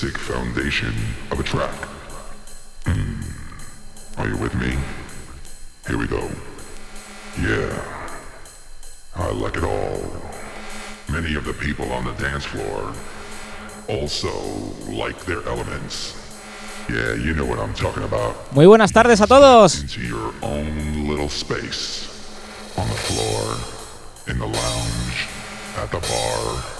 Basic foundation of a track. Hmm. Are you with me? Here we go. Yeah. I like it all. Many of the people on the dance floor also like their elements. Yeah, you know what I'm talking about. Muy buenas tardes a todos. Into your own little space. On the floor, in the lounge, at the bar,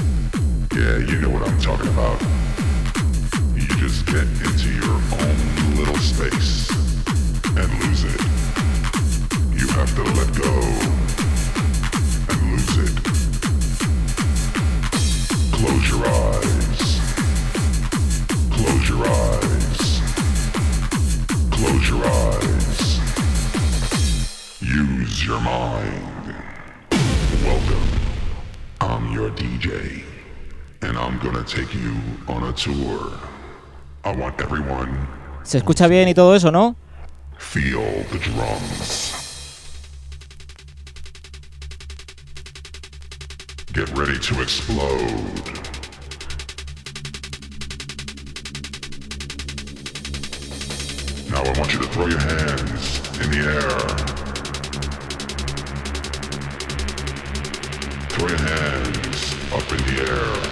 Yeah, you know what I'm talking about. You just get into your own little space and lose it. You have to let go and lose it. Close your eyes. Close your eyes. Close your eyes. Use your mind. Welcome. I'm your DJ, and I'm gonna take you on a tour. I want everyone Se escucha bien y todo eso, ¿no? feel the drums. Get ready to explode. Now I want you to throw your hands in the air. Throw your hands up in the air.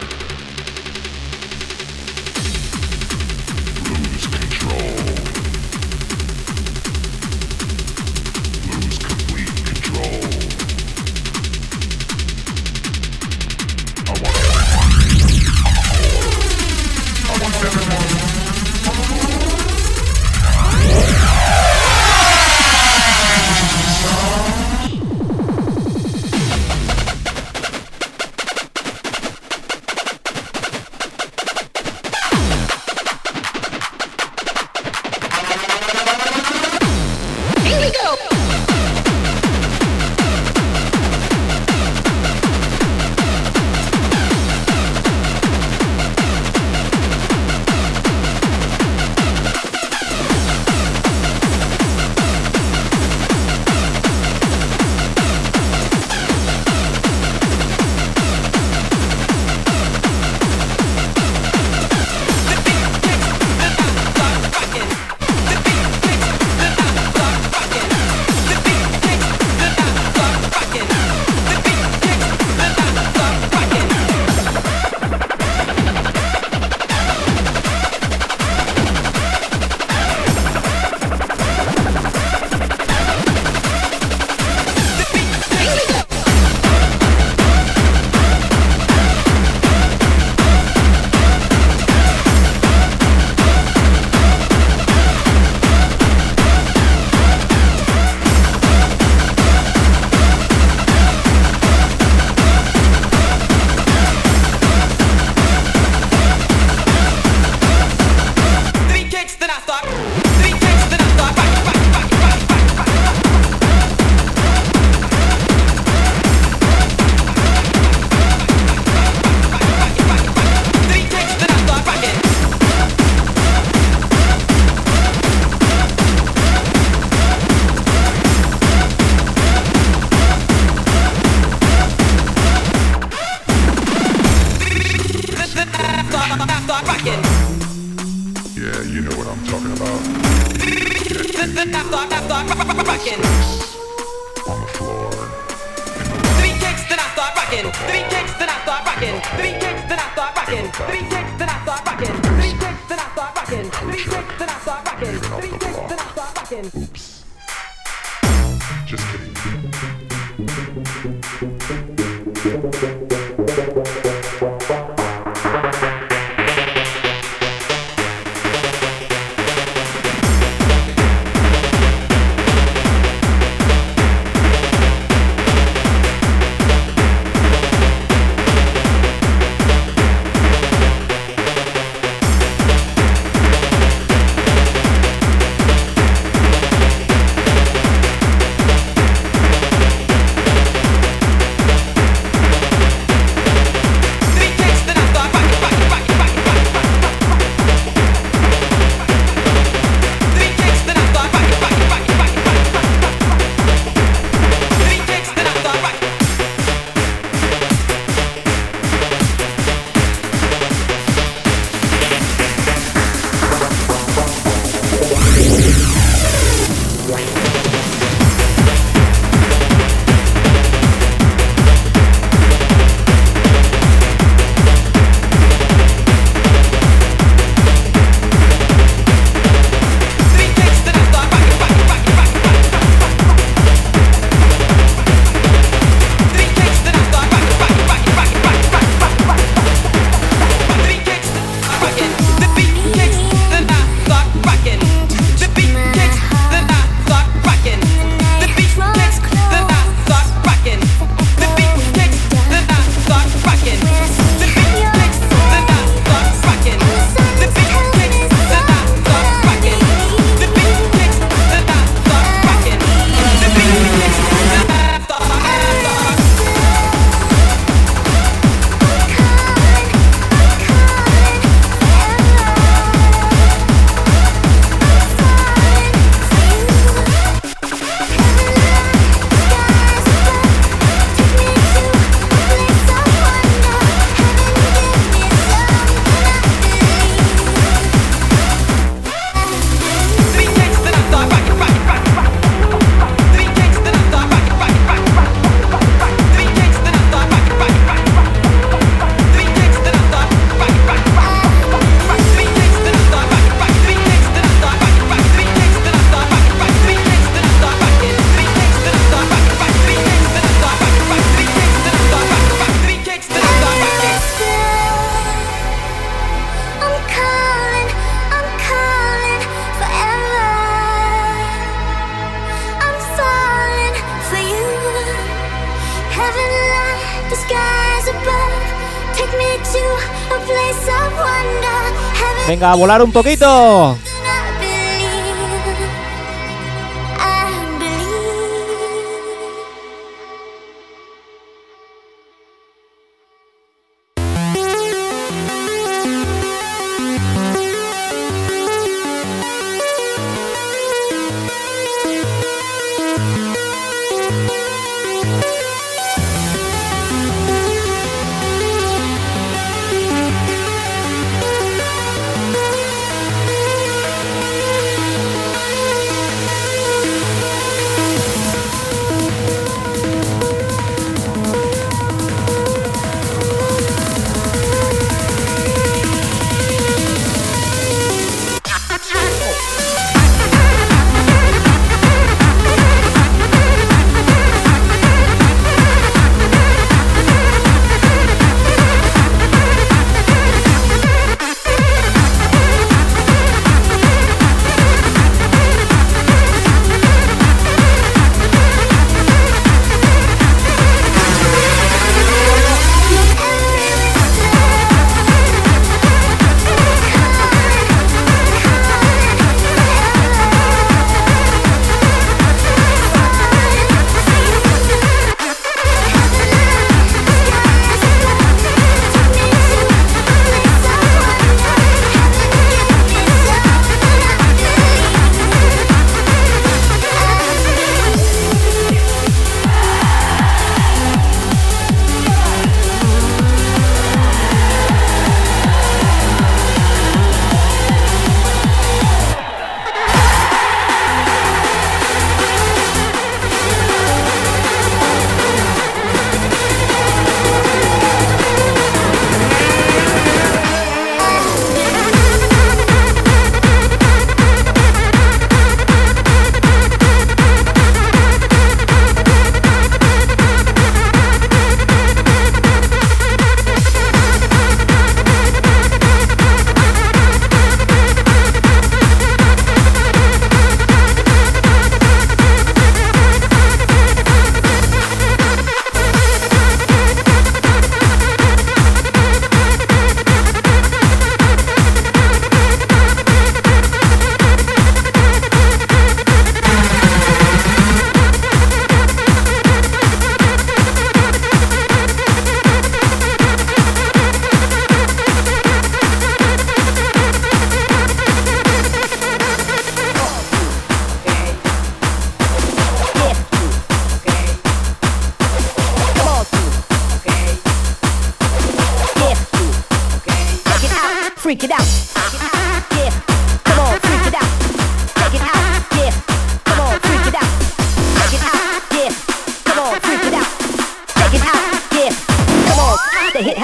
Venga, a volar un poquito.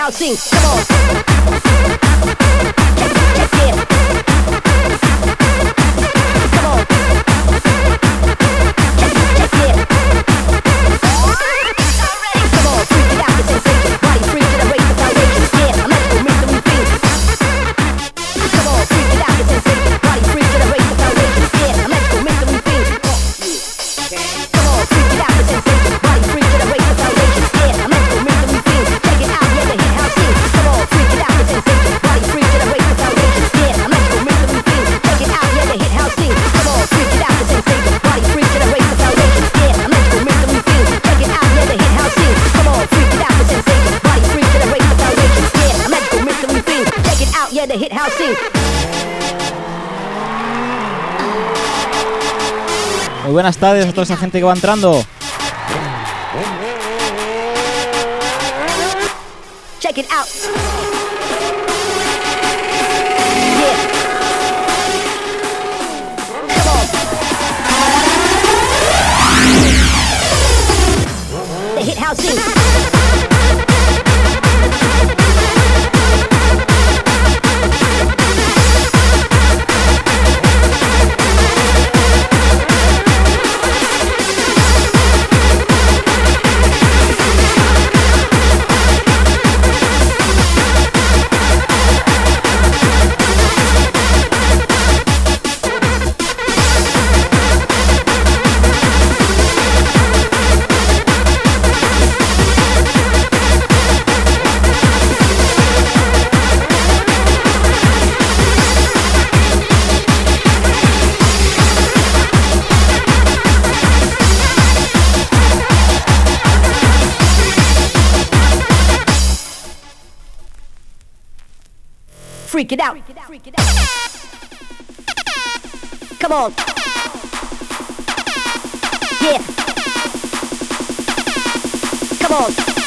crouching. Come on. Yeah. buenas tardes a toda esa gente que va entrando. Check it out. Freak it out. Come on. Yeah. Come on.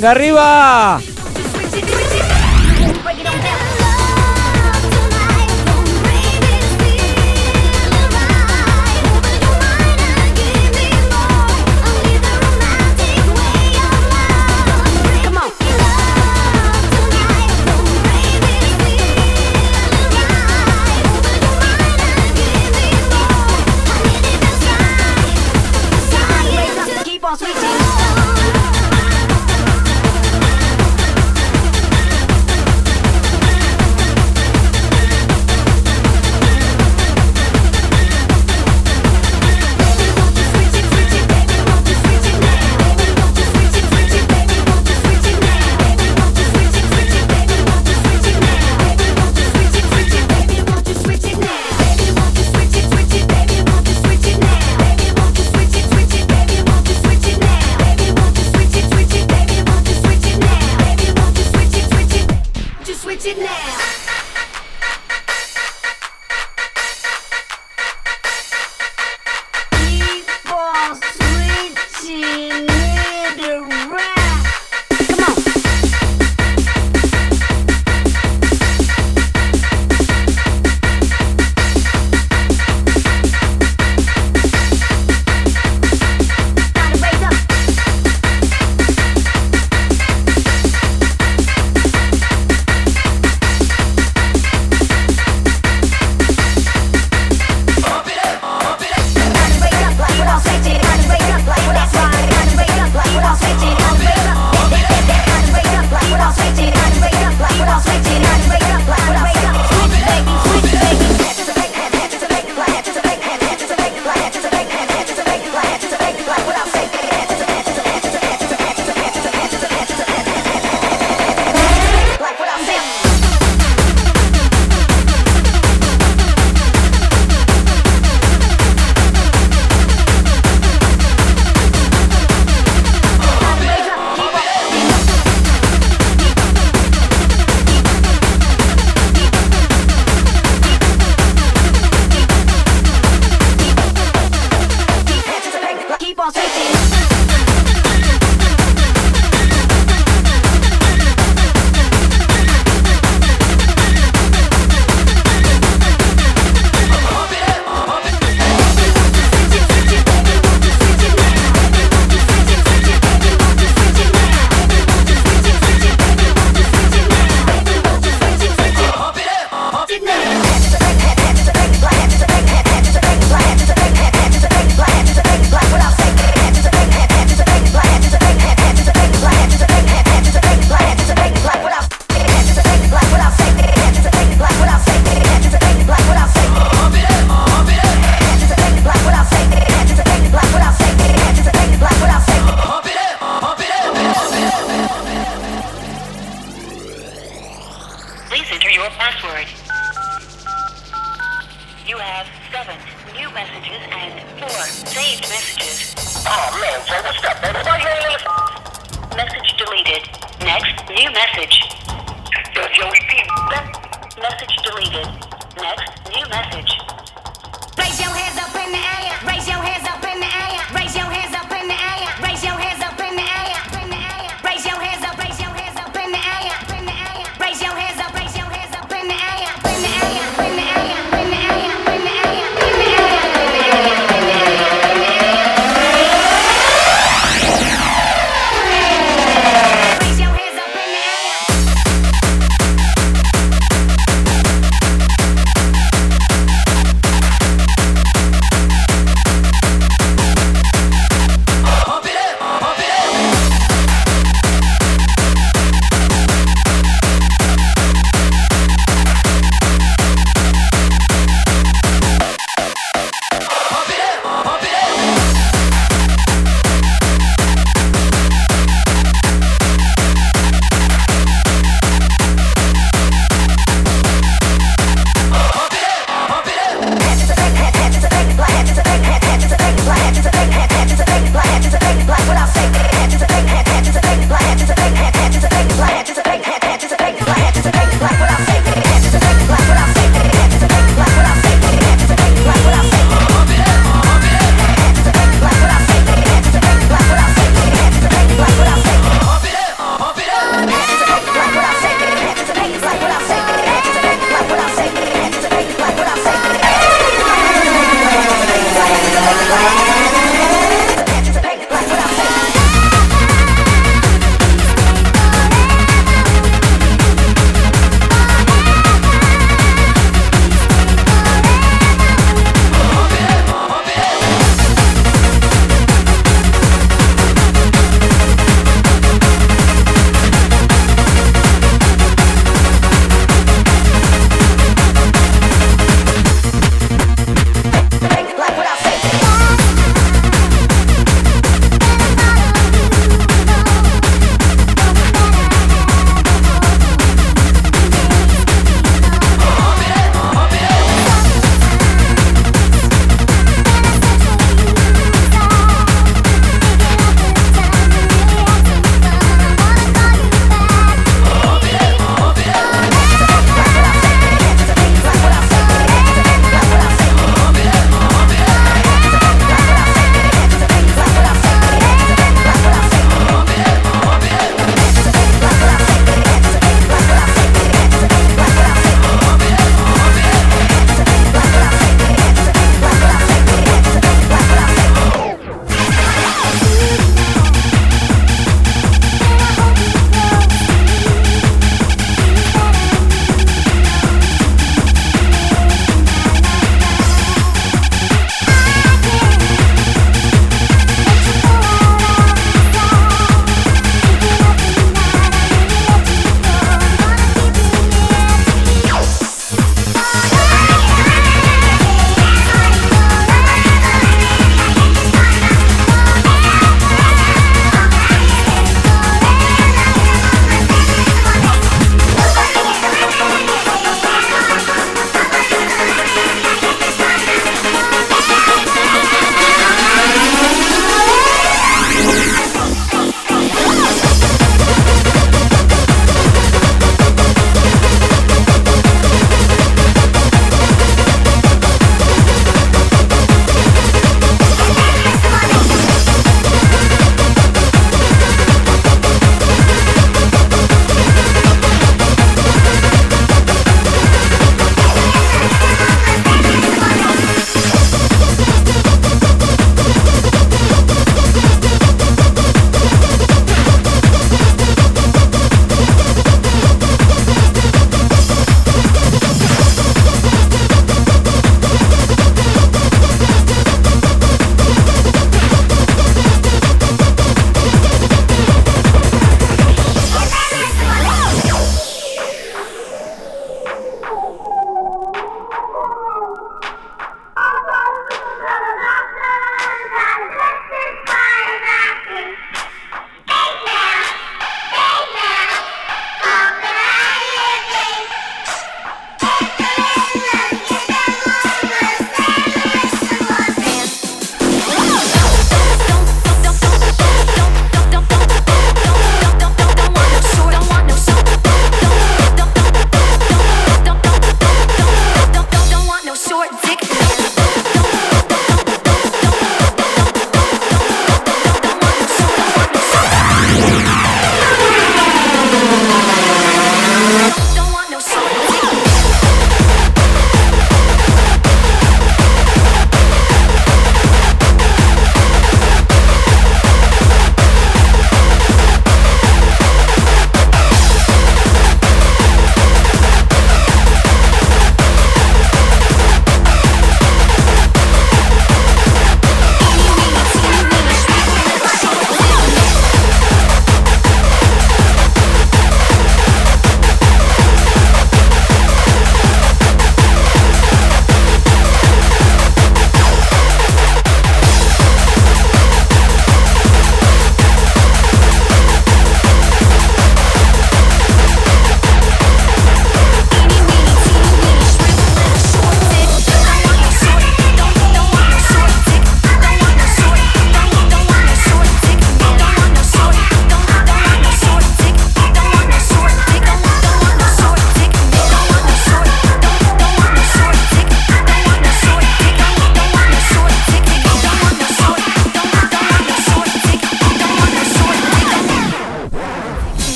Venga arriba.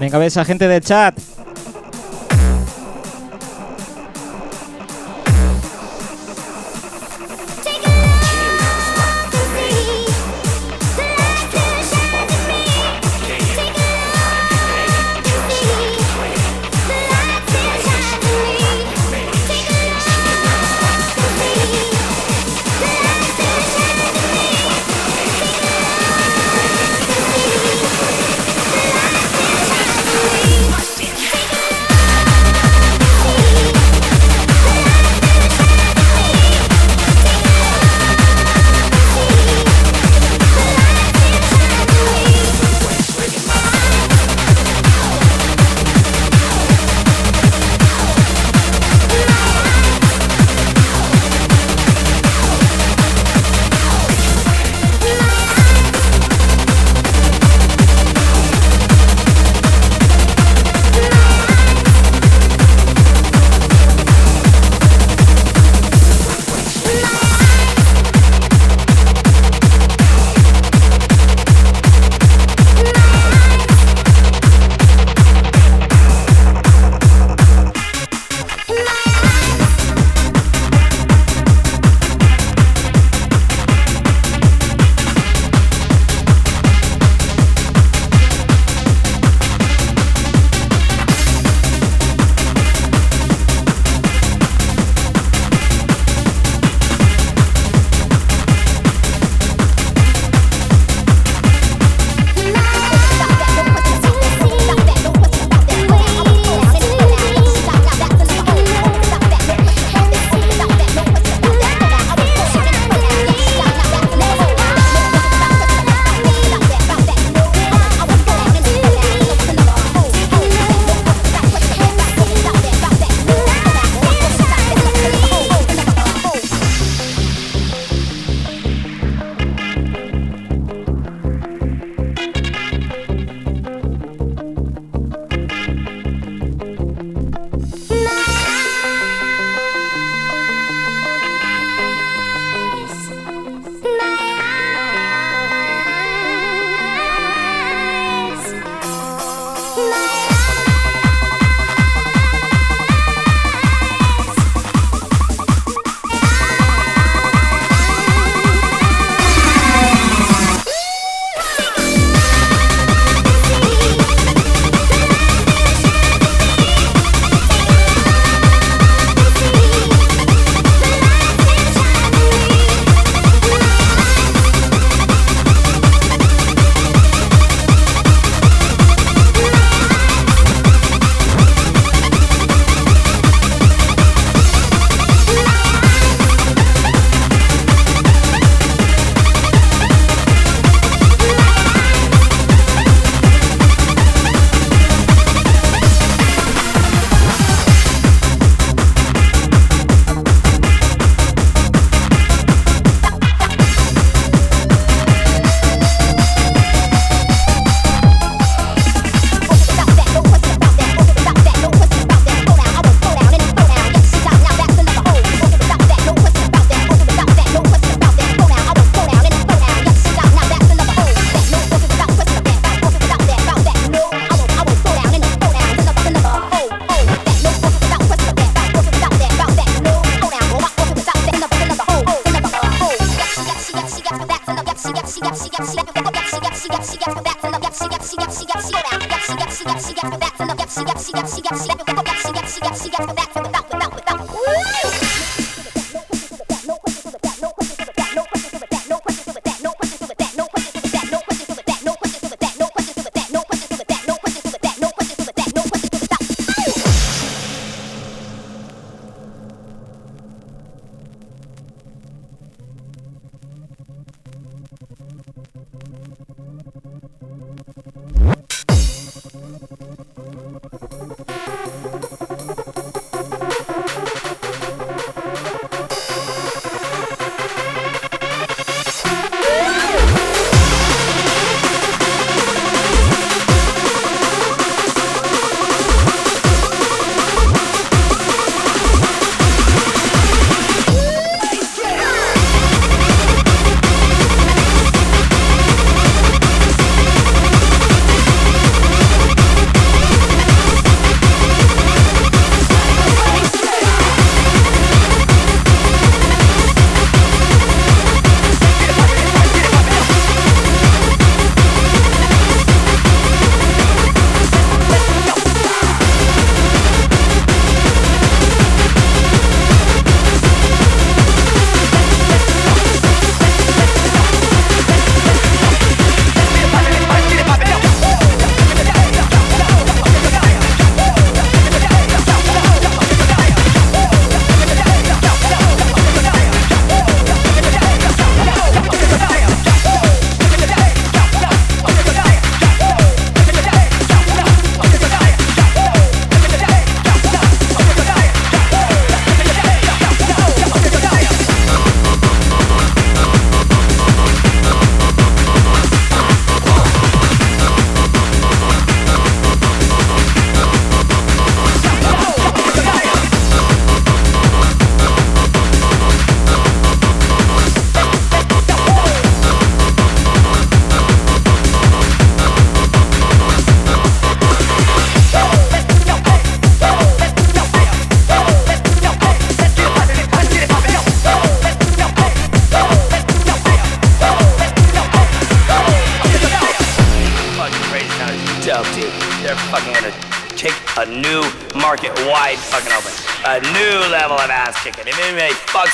Venga, a ver esa gente del chat.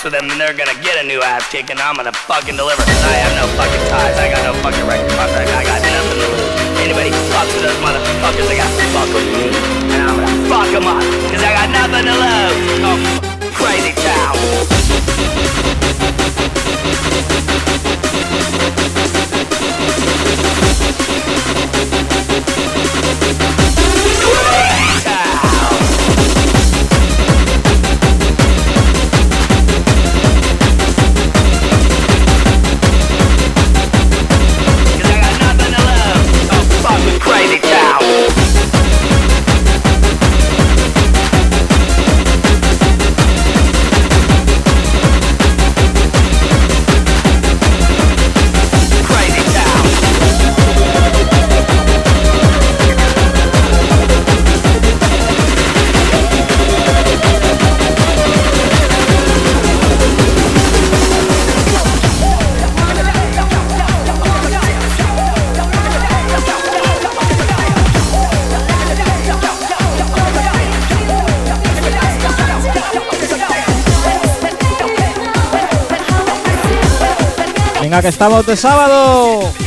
for them, then they're gonna get a new ass kick, and I'm gonna fucking deliver. estamos de sábado.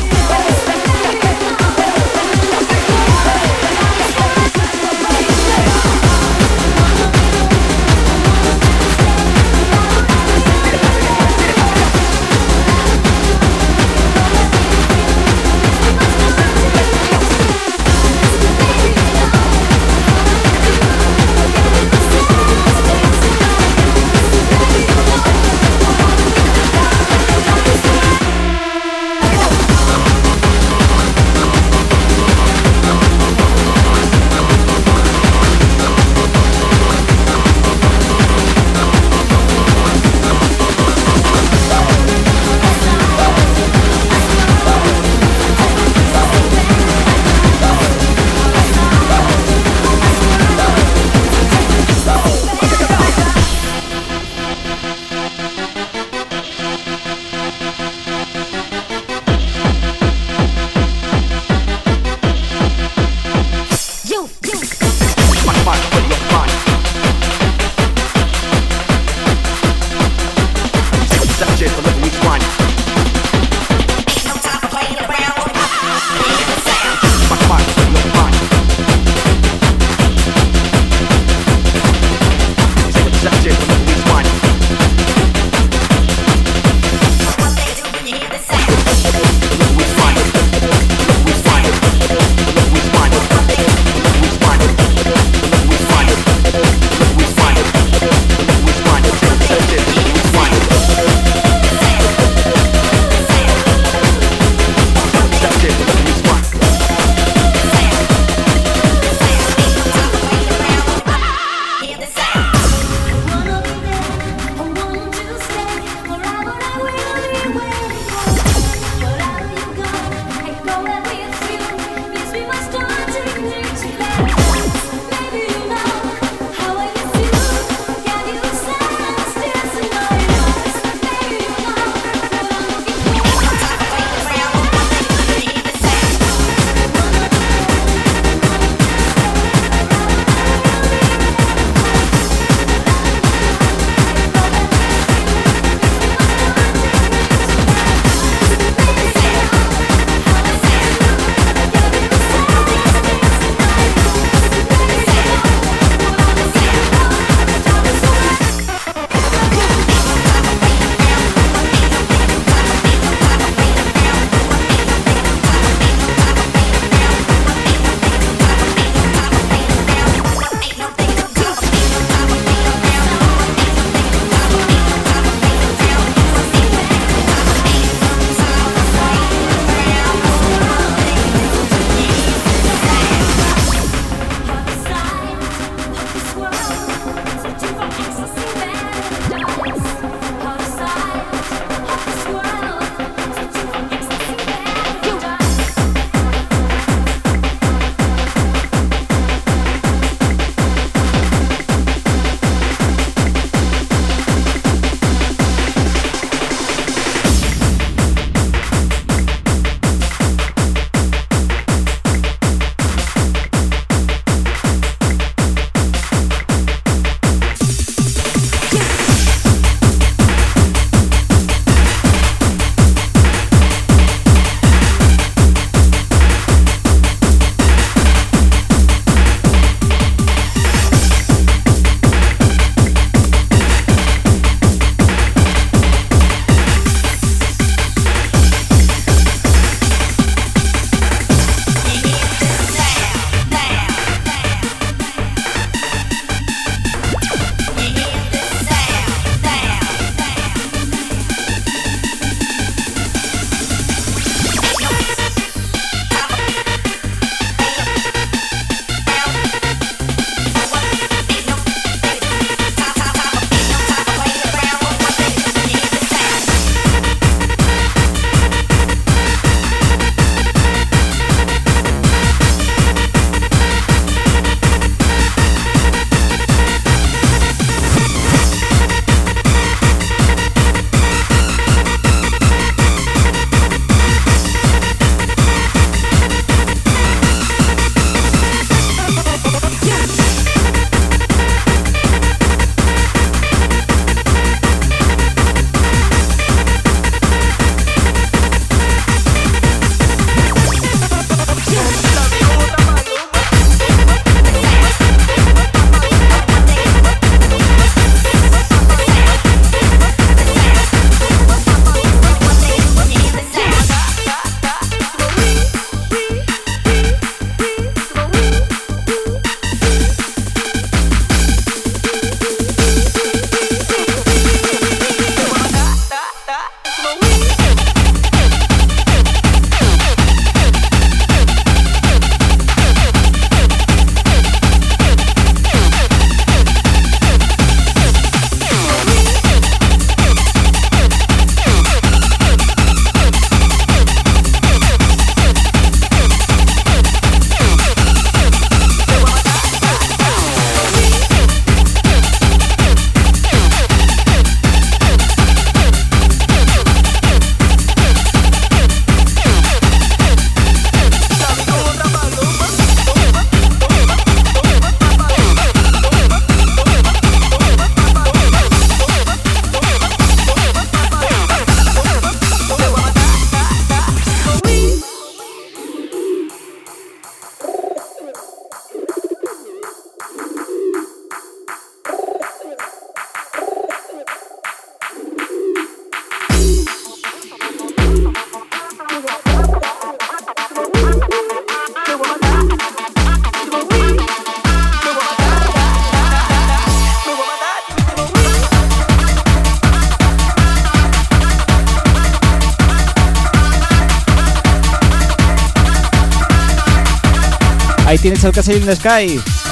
el que se in the sky.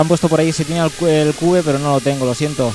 han puesto por ahí si tiene el, el cube, pero no lo tengo, lo siento.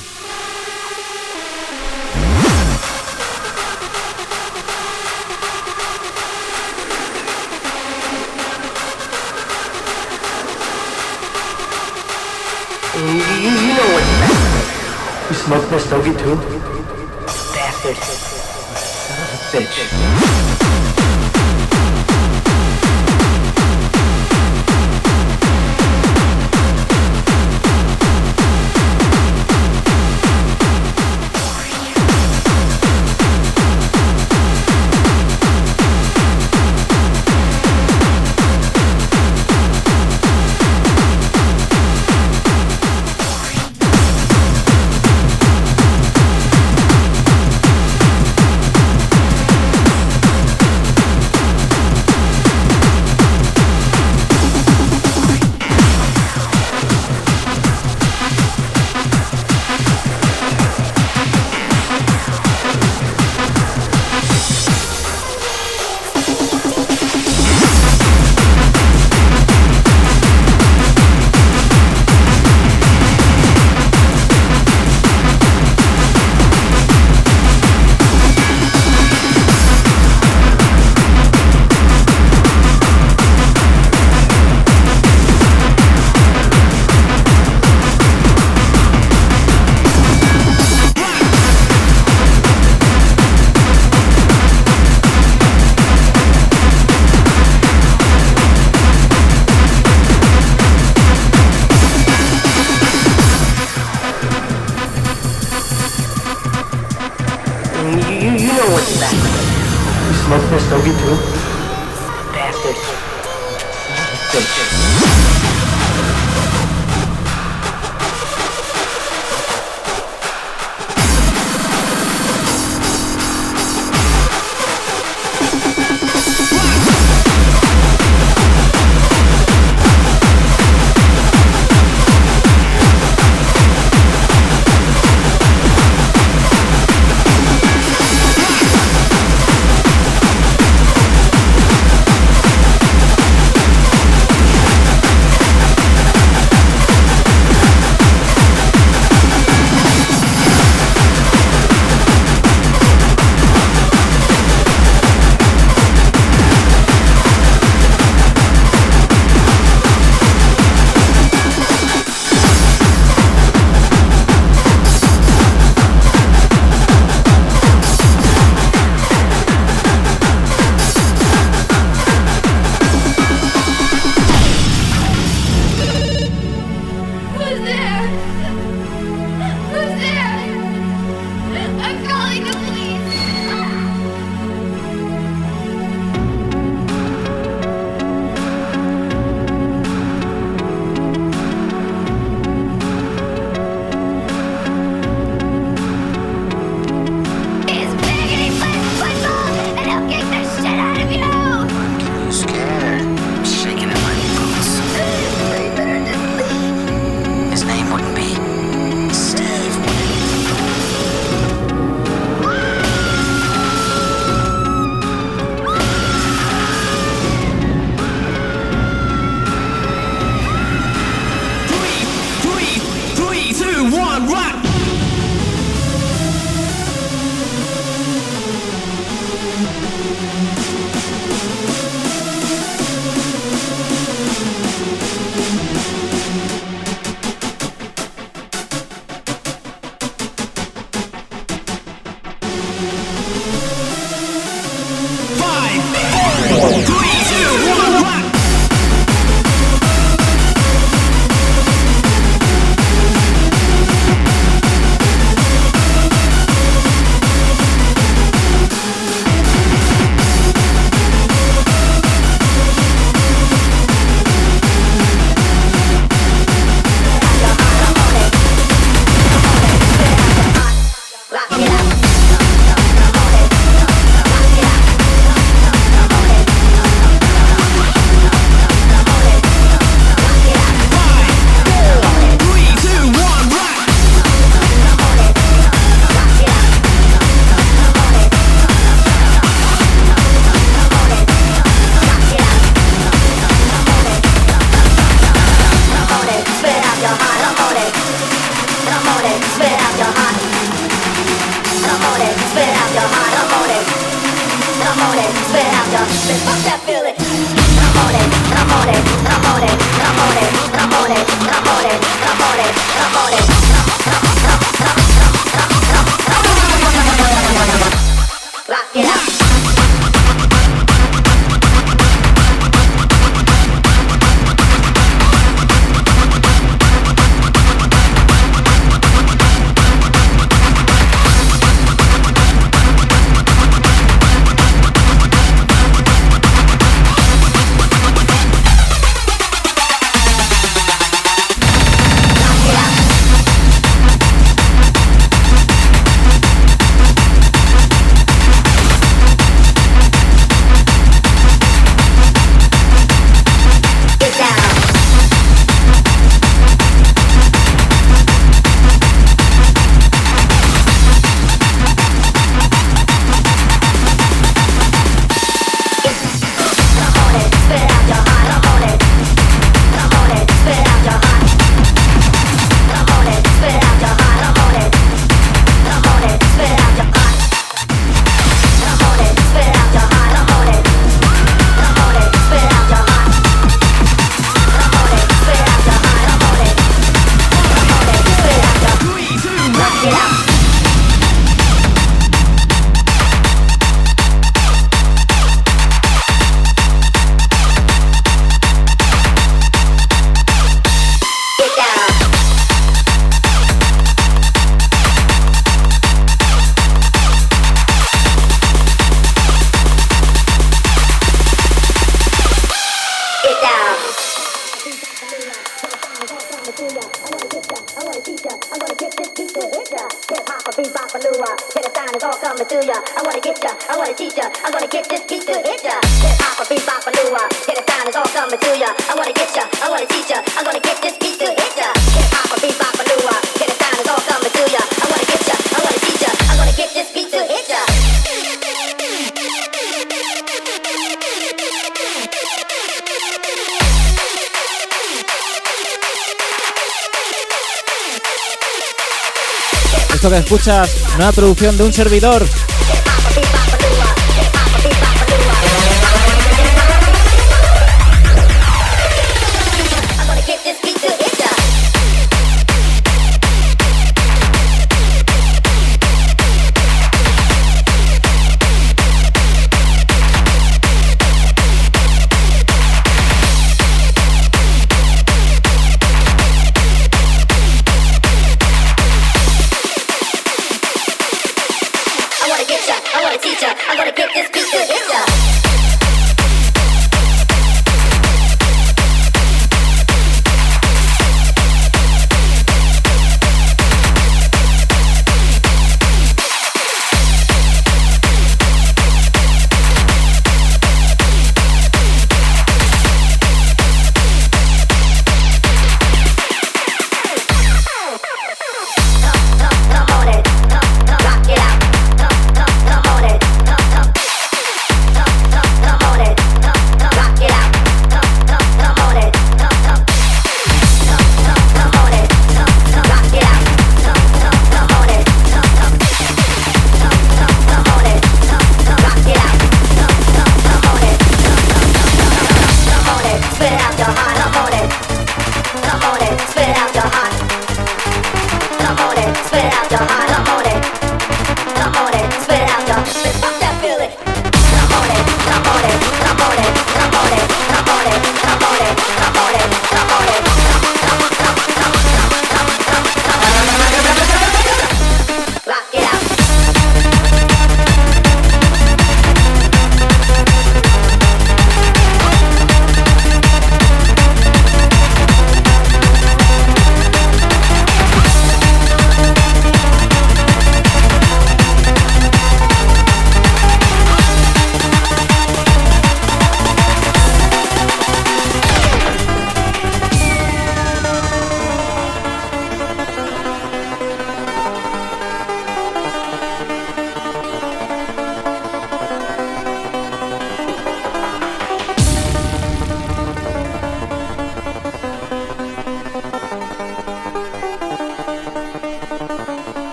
Escuchas, una producción de un servidor.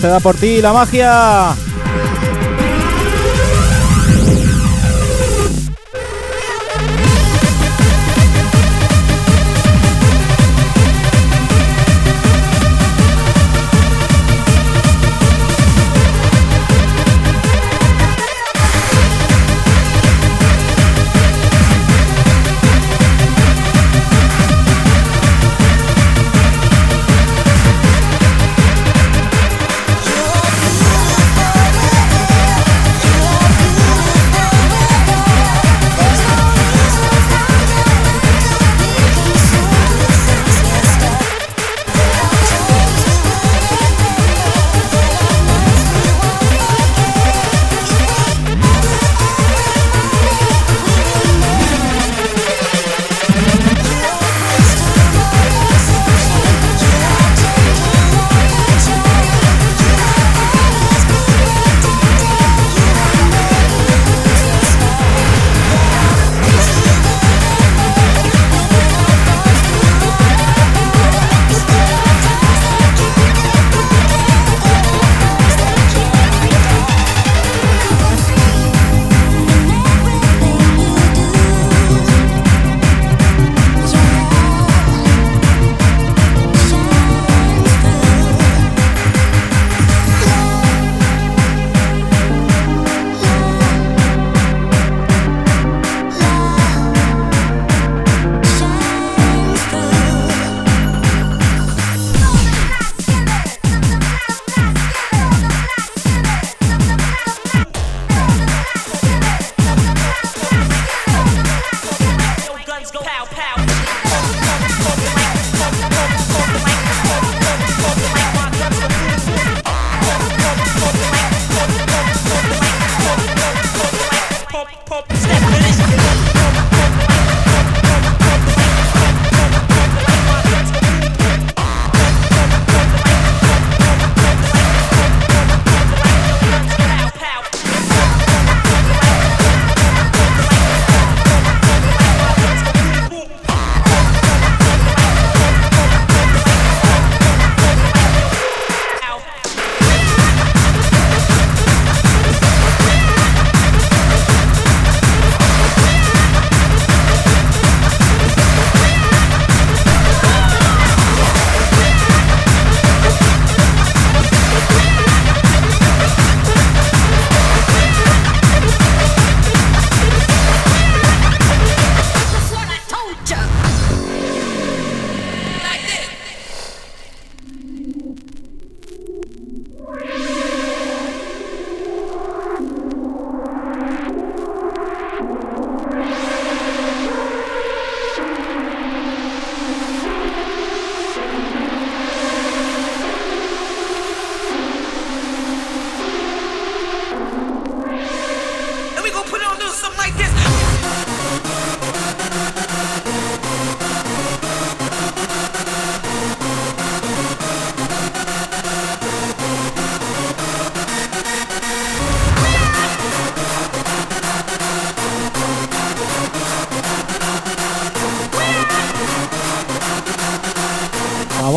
Te da por ti la magia.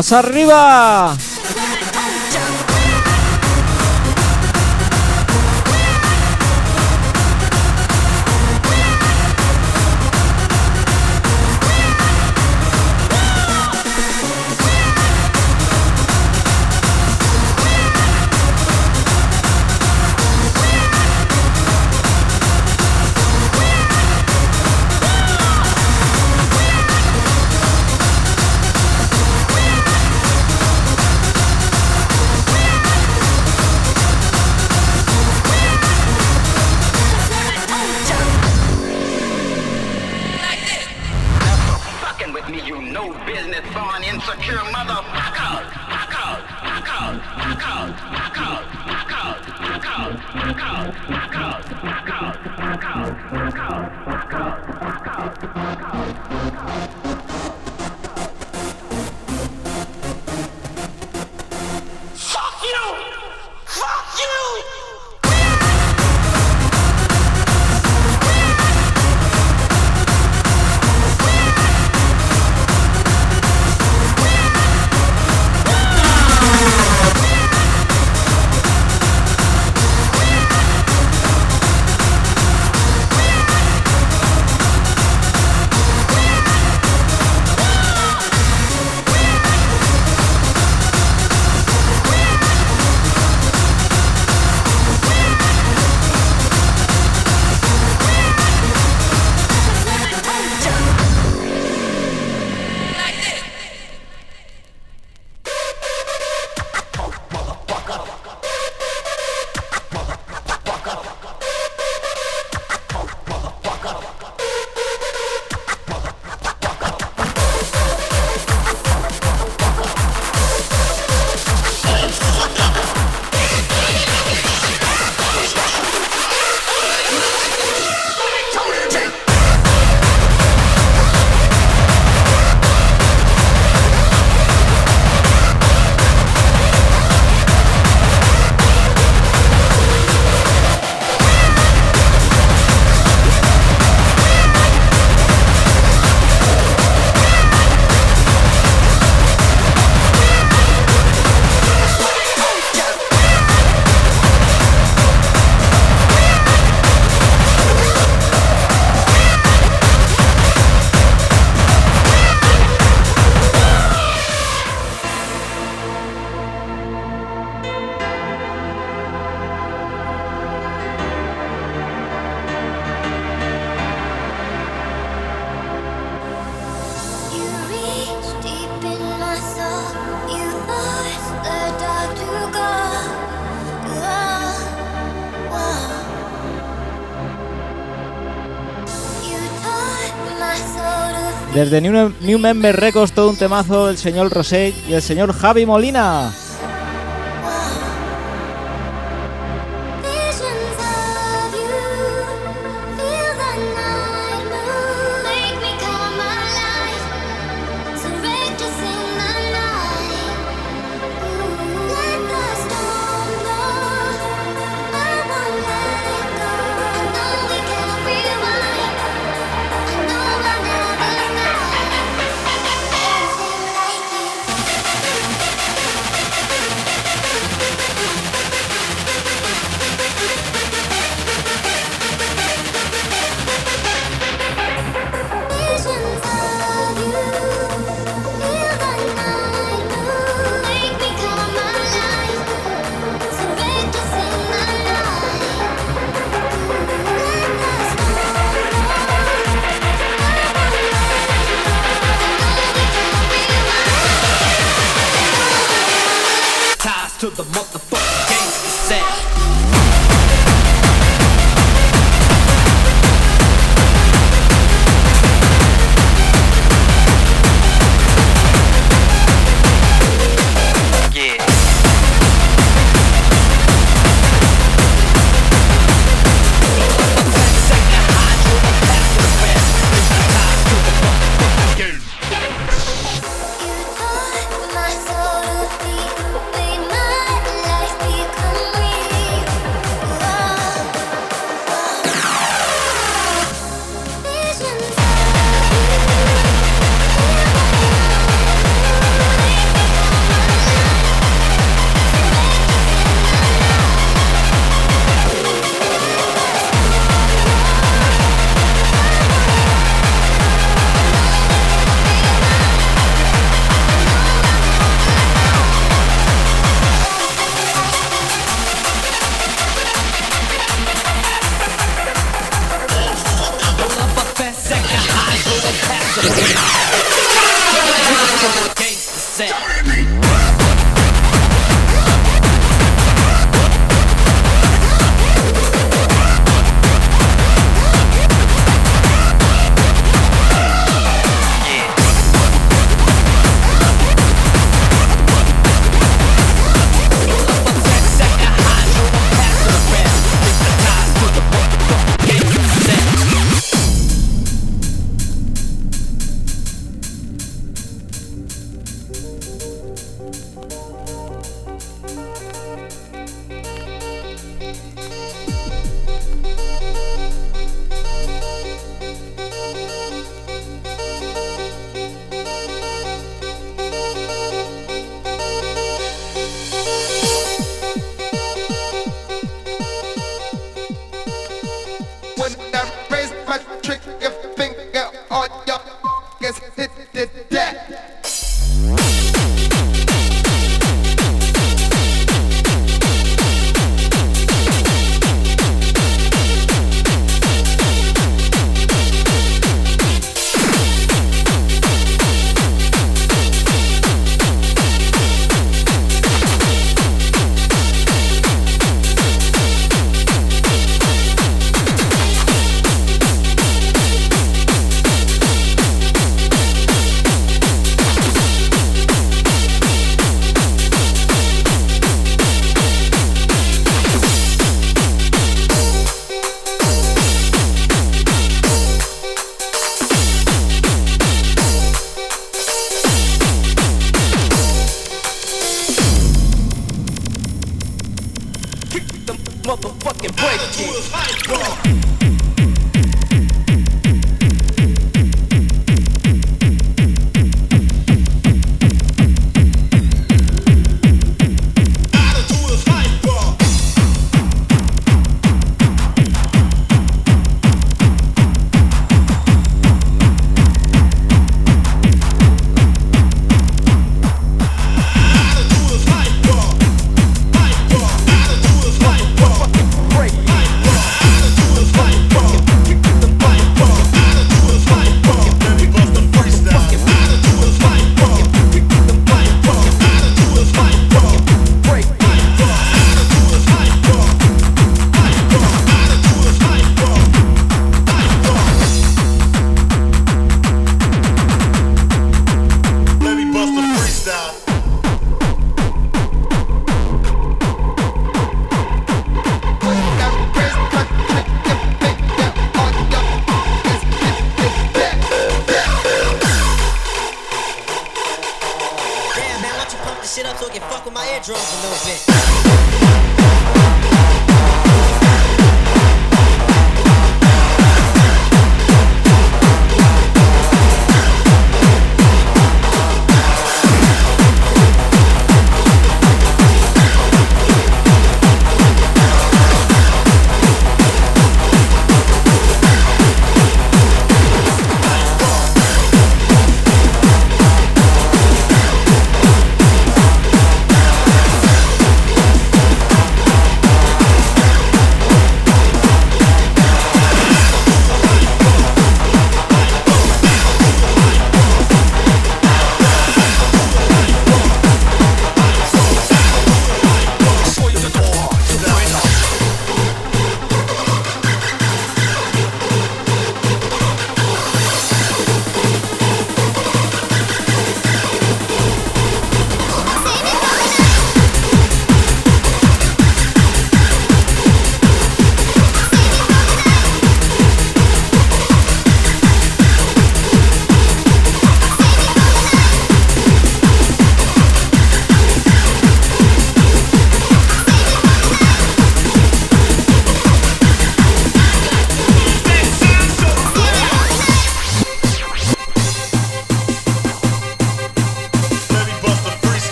¡Vamos arriba! Desde New, Member Records, todo un temazo, el señor Rosé y el señor Javi Molina.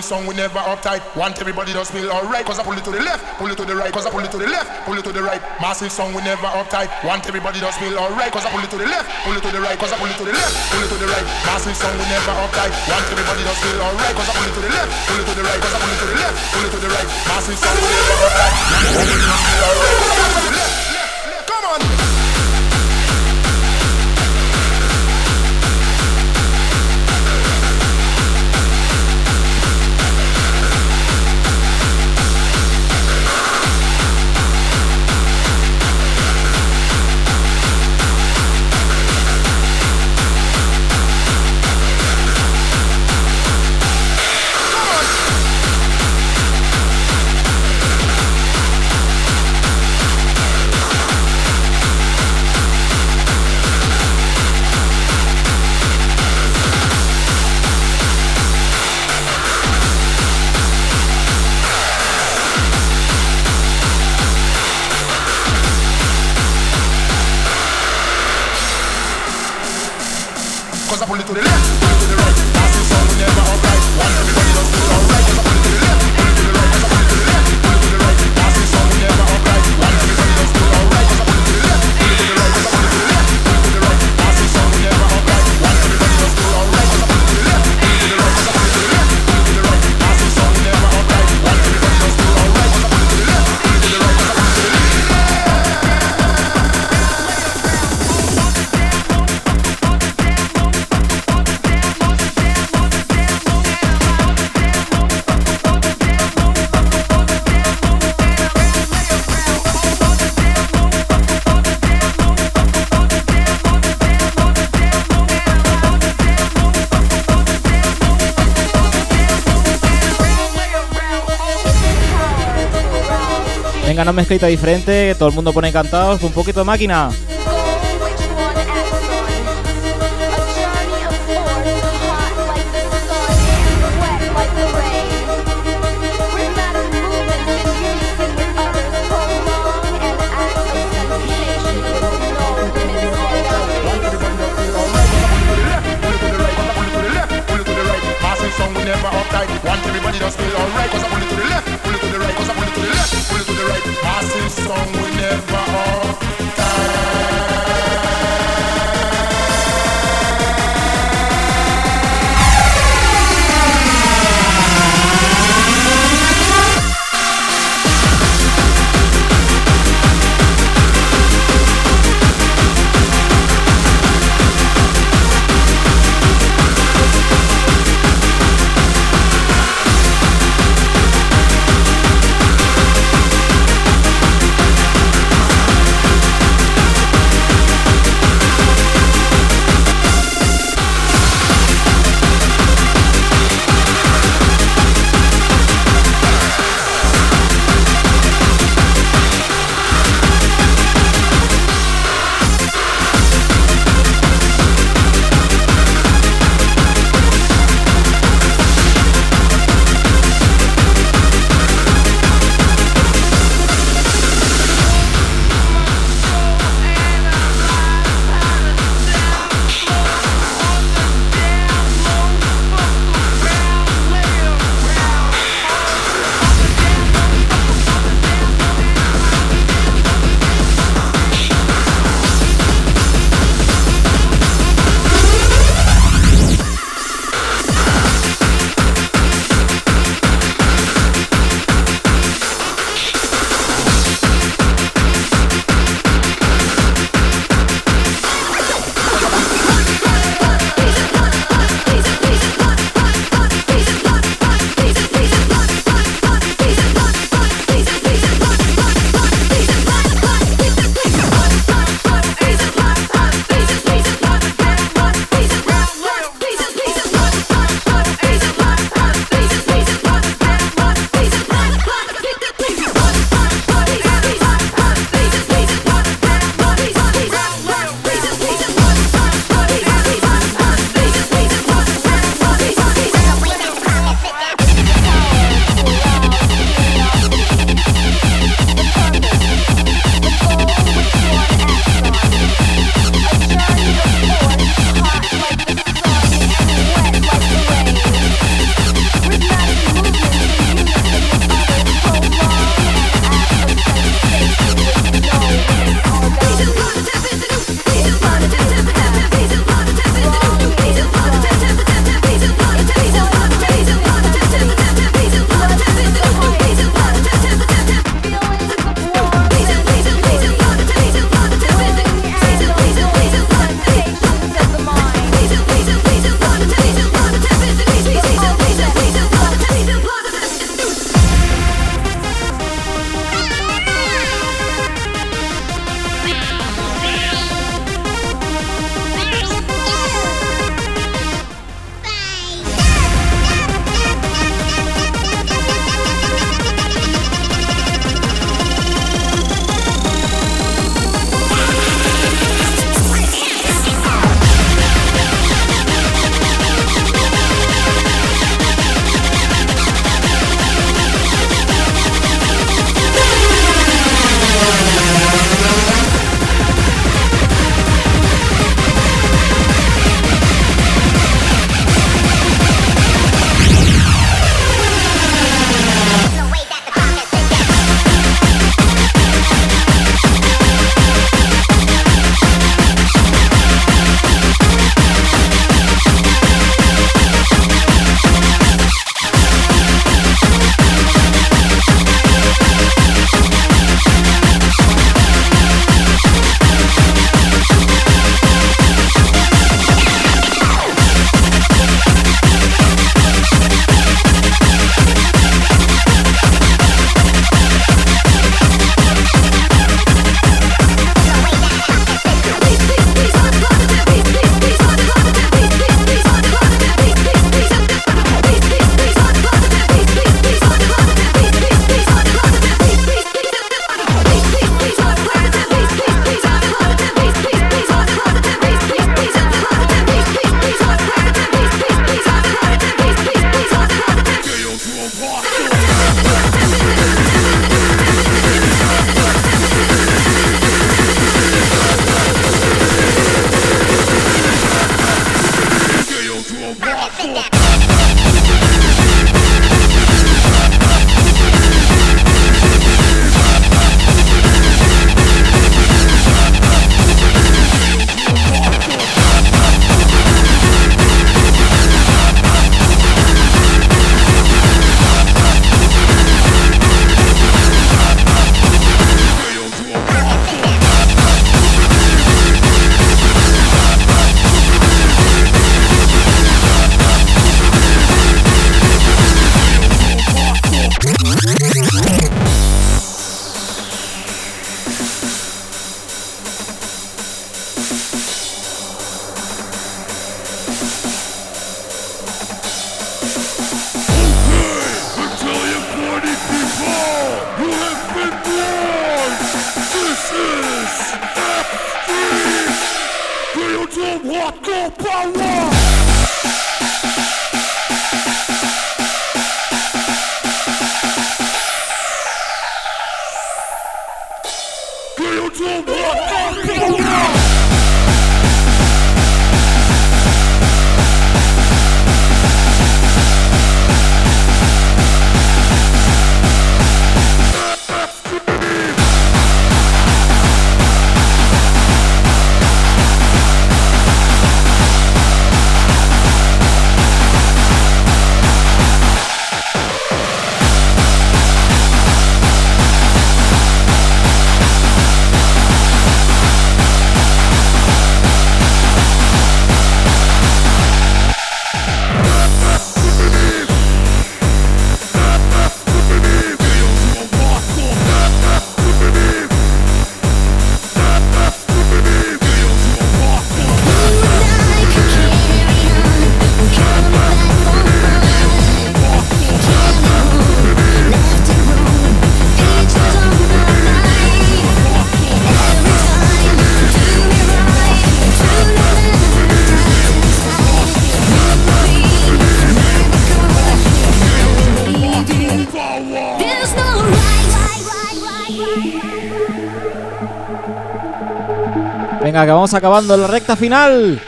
Massive song, we never uptight. Want everybody to feel alright. Cause I pull it to the left, pull it to the right. Cause I pull it to the left, pull it to the right. Massive song, we never uptight. Want everybody to feel alright. Cause I pull it to the left, pull it to the right. Cause I pull it to the left, pull it to the right. Massive song, we never uptight. Want everybody to feel alright. Cause I pull it to the left, pull it to the right. Cause I pull it to the left, pull it to the right. Massive song, we never uptight. Want everybody to feel alright. Cause I pull it to the left. venga, una mezclita diferente, todo el mundo pone encantados, un poquito de máquina. Acabando la recta final.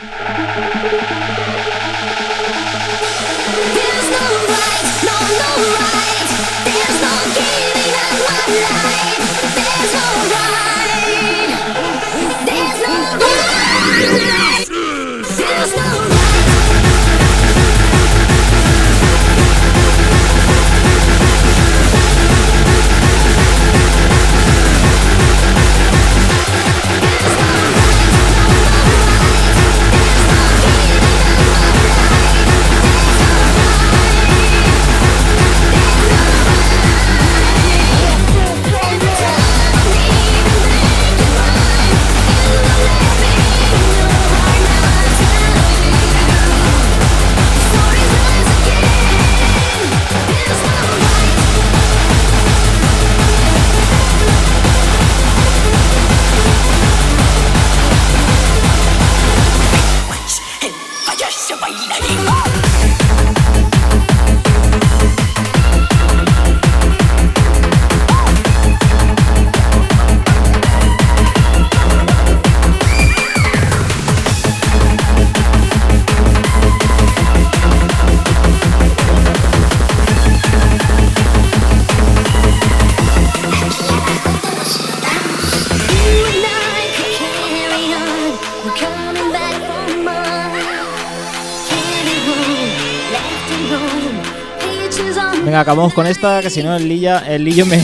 Acabamos con esta, que si no el el Lillo me,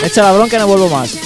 me echa la bronca y no vuelvo más.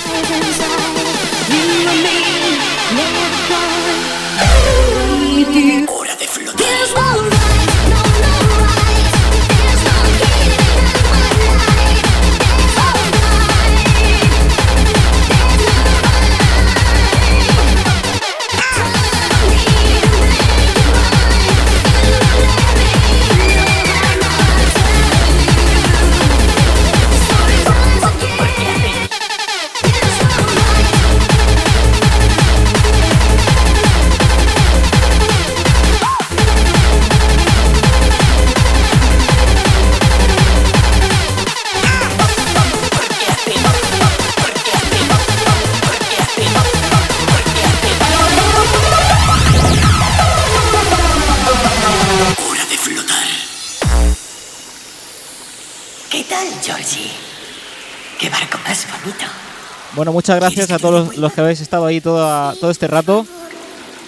Bueno, muchas gracias a todos los, los que habéis estado ahí todo, todo este rato.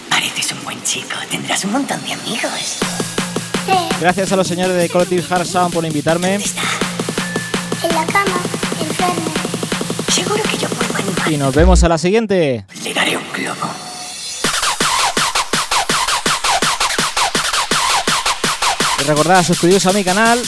Pareces un buen chico, tendrás un montón de amigos. Gracias a los señores de Collective Hard Sound por invitarme. En la cama, enfermo. Seguro que yo puedo animar. Y nos vemos a la siguiente. Le daré un globo. Y recordad suscribiros a mi canal.